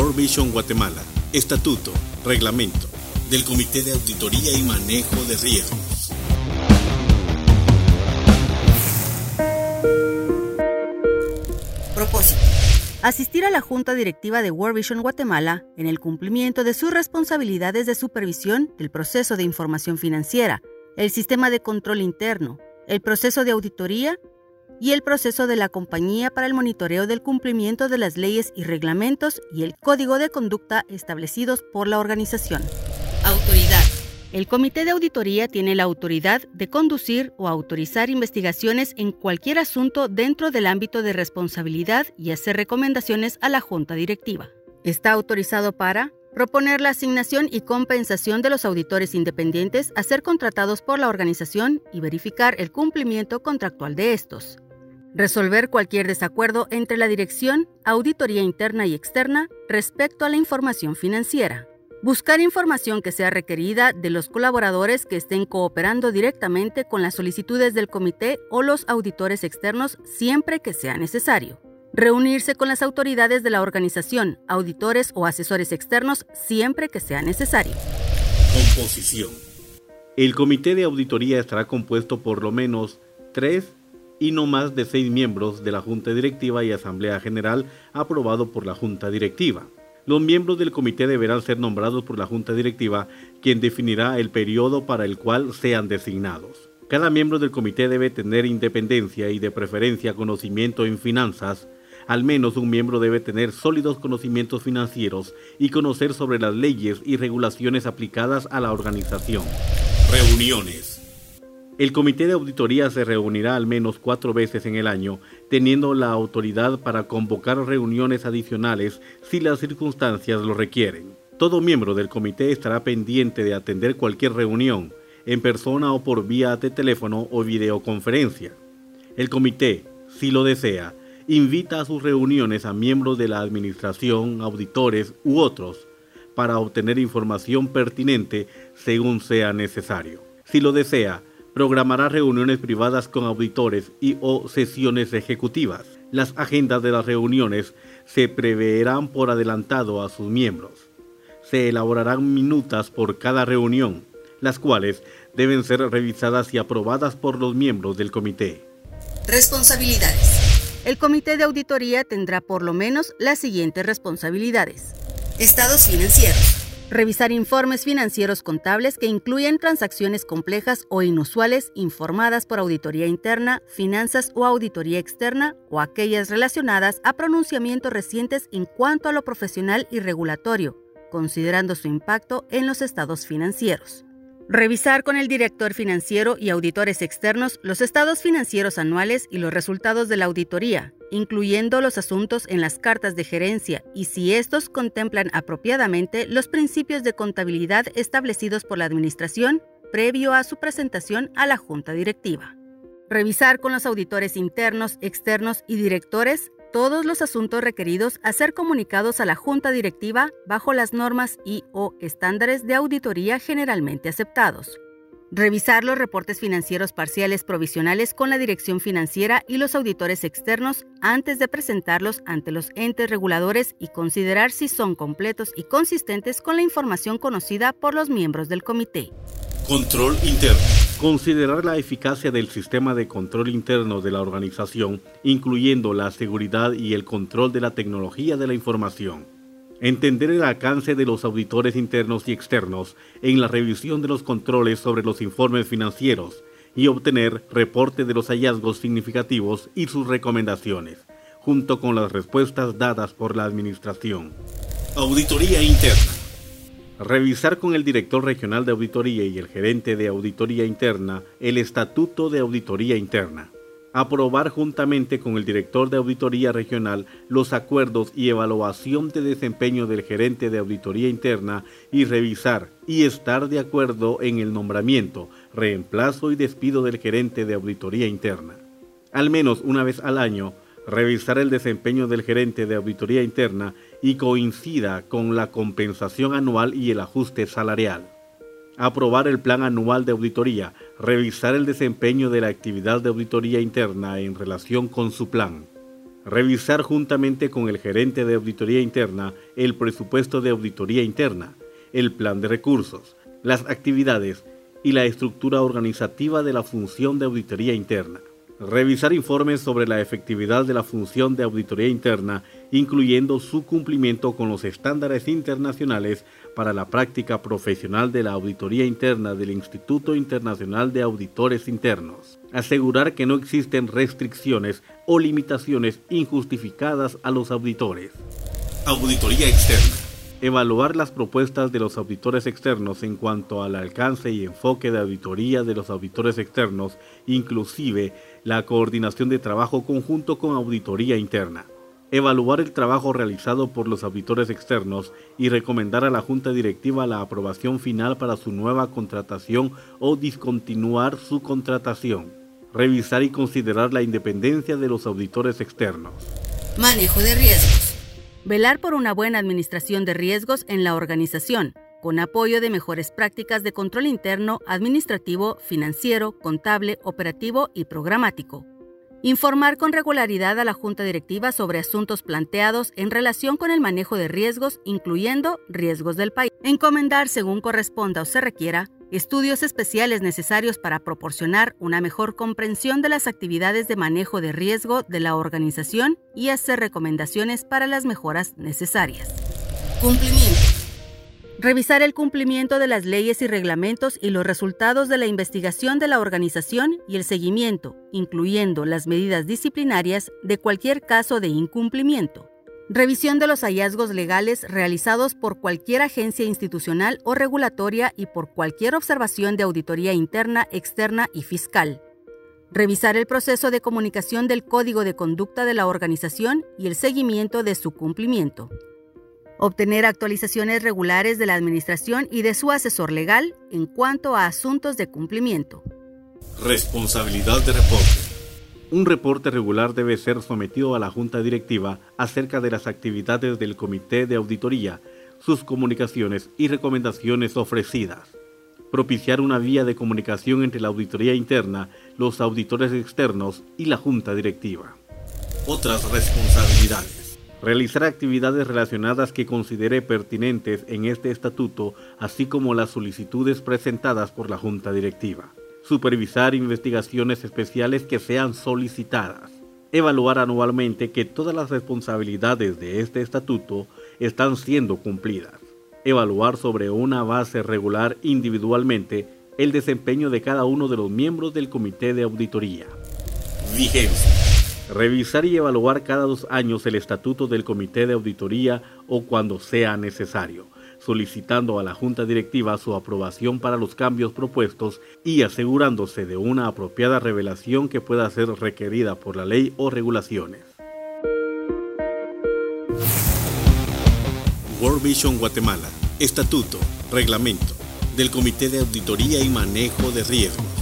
World Vision Guatemala. Estatuto, reglamento del Comité de Auditoría y Manejo de Riesgos. Propósito. Asistir a la Junta Directiva de World Vision Guatemala en el cumplimiento de sus responsabilidades de supervisión del proceso de información financiera, el sistema de control interno, el proceso de auditoría y el proceso de la compañía para el monitoreo del cumplimiento de las leyes y reglamentos y el código de conducta establecidos por la organización. Autoridad. El Comité de Auditoría tiene la autoridad de conducir o autorizar investigaciones en cualquier asunto dentro del ámbito de responsabilidad y hacer recomendaciones a la Junta Directiva. Está autorizado para proponer la asignación y compensación de los auditores independientes a ser contratados por la organización y verificar el cumplimiento contractual de estos, Resolver cualquier desacuerdo entre la dirección, auditoría interna y externa respecto a la información financiera. Buscar información que sea requerida de los colaboradores que estén cooperando directamente con las solicitudes del comité o los auditores externos siempre que sea necesario. Reunirse con las autoridades de la organización, auditores o asesores externos siempre que sea necesario. Composición. El comité de auditoría estará compuesto por lo menos tres y no más de seis miembros de la Junta Directiva y Asamblea General aprobado por la Junta Directiva. Los miembros del comité deberán ser nombrados por la Junta Directiva, quien definirá el periodo para el cual sean designados. Cada miembro del comité debe tener independencia y de preferencia conocimiento en finanzas. Al menos un miembro debe tener sólidos conocimientos financieros y conocer sobre las leyes y regulaciones aplicadas a la organización. Reuniones. El comité de auditoría se reunirá al menos cuatro veces en el año, teniendo la autoridad para convocar reuniones adicionales si las circunstancias lo requieren. Todo miembro del comité estará pendiente de atender cualquier reunión, en persona o por vía de teléfono o videoconferencia. El comité, si lo desea, invita a sus reuniones a miembros de la administración, auditores u otros, para obtener información pertinente según sea necesario. Si lo desea, programará reuniones privadas con auditores y o sesiones ejecutivas. Las agendas de las reuniones se preverán por adelantado a sus miembros. Se elaborarán minutas por cada reunión, las cuales deben ser revisadas y aprobadas por los miembros del comité. Responsabilidades. El comité de auditoría tendrá por lo menos las siguientes responsabilidades. Estados financieros Revisar informes financieros contables que incluyen transacciones complejas o inusuales informadas por auditoría interna, finanzas o auditoría externa o aquellas relacionadas a pronunciamientos recientes en cuanto a lo profesional y regulatorio, considerando su impacto en los estados financieros. Revisar con el director financiero y auditores externos los estados financieros anuales y los resultados de la auditoría, incluyendo los asuntos en las cartas de gerencia y si estos contemplan apropiadamente los principios de contabilidad establecidos por la Administración previo a su presentación a la Junta Directiva. Revisar con los auditores internos, externos y directores todos los asuntos requeridos a ser comunicados a la Junta Directiva bajo las normas y o estándares de auditoría generalmente aceptados. Revisar los reportes financieros parciales provisionales con la dirección financiera y los auditores externos antes de presentarlos ante los entes reguladores y considerar si son completos y consistentes con la información conocida por los miembros del comité. Control interno. Considerar la eficacia del sistema de control interno de la organización, incluyendo la seguridad y el control de la tecnología de la información. Entender el alcance de los auditores internos y externos en la revisión de los controles sobre los informes financieros y obtener reporte de los hallazgos significativos y sus recomendaciones, junto con las respuestas dadas por la Administración. Auditoría interna. Revisar con el director regional de auditoría y el gerente de auditoría interna el estatuto de auditoría interna. Aprobar juntamente con el director de auditoría regional los acuerdos y evaluación de desempeño del gerente de auditoría interna y revisar y estar de acuerdo en el nombramiento, reemplazo y despido del gerente de auditoría interna. Al menos una vez al año, revisar el desempeño del gerente de auditoría interna y coincida con la compensación anual y el ajuste salarial. Aprobar el plan anual de auditoría, revisar el desempeño de la actividad de auditoría interna en relación con su plan. revisar juntamente con el gerente de auditoría interna el presupuesto de auditoría interna, el plan de recursos, las actividades y la estructura organizativa de la función de auditoría interna. Revisar informes sobre la efectividad de la función de auditoría interna, incluyendo su cumplimiento con los estándares internacionales para la práctica profesional de la auditoría interna del Instituto Internacional de Auditores Internos. Asegurar que no existen restricciones o limitaciones injustificadas a los auditores. Auditoría externa evaluar las propuestas de los auditores externos en cuanto al alcance y enfoque de auditoría de los auditores externos, inclusive la coordinación de trabajo conjunto con auditoría interna. Evaluar el trabajo realizado por los auditores externos y recomendar a la Junta Directiva la aprobación final para su nueva contratación o discontinuar su contratación. Revisar y considerar la independencia de los auditores externos. Manejo de riesgos. Velar por una buena administración de riesgos en la organización, con apoyo de mejores prácticas de control interno, administrativo, financiero, contable, operativo y programático. Informar con regularidad a la Junta Directiva sobre asuntos planteados en relación con el manejo de riesgos, incluyendo riesgos del país. Encomendar, según corresponda o se requiera, estudios especiales necesarios para proporcionar una mejor comprensión de las actividades de manejo de riesgo de la organización y hacer recomendaciones para las mejoras necesarias. Cumplimiento. Revisar el cumplimiento de las leyes y reglamentos y los resultados de la investigación de la organización y el seguimiento, incluyendo las medidas disciplinarias de cualquier caso de incumplimiento. Revisión de los hallazgos legales realizados por cualquier agencia institucional o regulatoria y por cualquier observación de auditoría interna, externa y fiscal. Revisar el proceso de comunicación del código de conducta de la organización y el seguimiento de su cumplimiento. Obtener actualizaciones regulares de la administración y de su asesor legal en cuanto a asuntos de cumplimiento. Responsabilidad de reporte. Un reporte regular debe ser sometido a la Junta Directiva acerca de las actividades del Comité de Auditoría, sus comunicaciones y recomendaciones ofrecidas. Propiciar una vía de comunicación entre la auditoría interna, los auditores externos y la Junta Directiva. Otras responsabilidades. Realizar actividades relacionadas que considere pertinentes en este estatuto, así como las solicitudes presentadas por la Junta Directiva supervisar investigaciones especiales que sean solicitadas, evaluar anualmente que todas las responsabilidades de este estatuto están siendo cumplidas, evaluar sobre una base regular individualmente el desempeño de cada uno de los miembros del comité de auditoría. Vigencia. Revisar y evaluar cada dos años el estatuto del comité de auditoría o cuando sea necesario solicitando a la Junta Directiva su aprobación para los cambios propuestos y asegurándose de una apropiada revelación que pueda ser requerida por la ley o regulaciones. World Vision Guatemala, Estatuto, Reglamento del Comité de Auditoría y Manejo de Riesgos.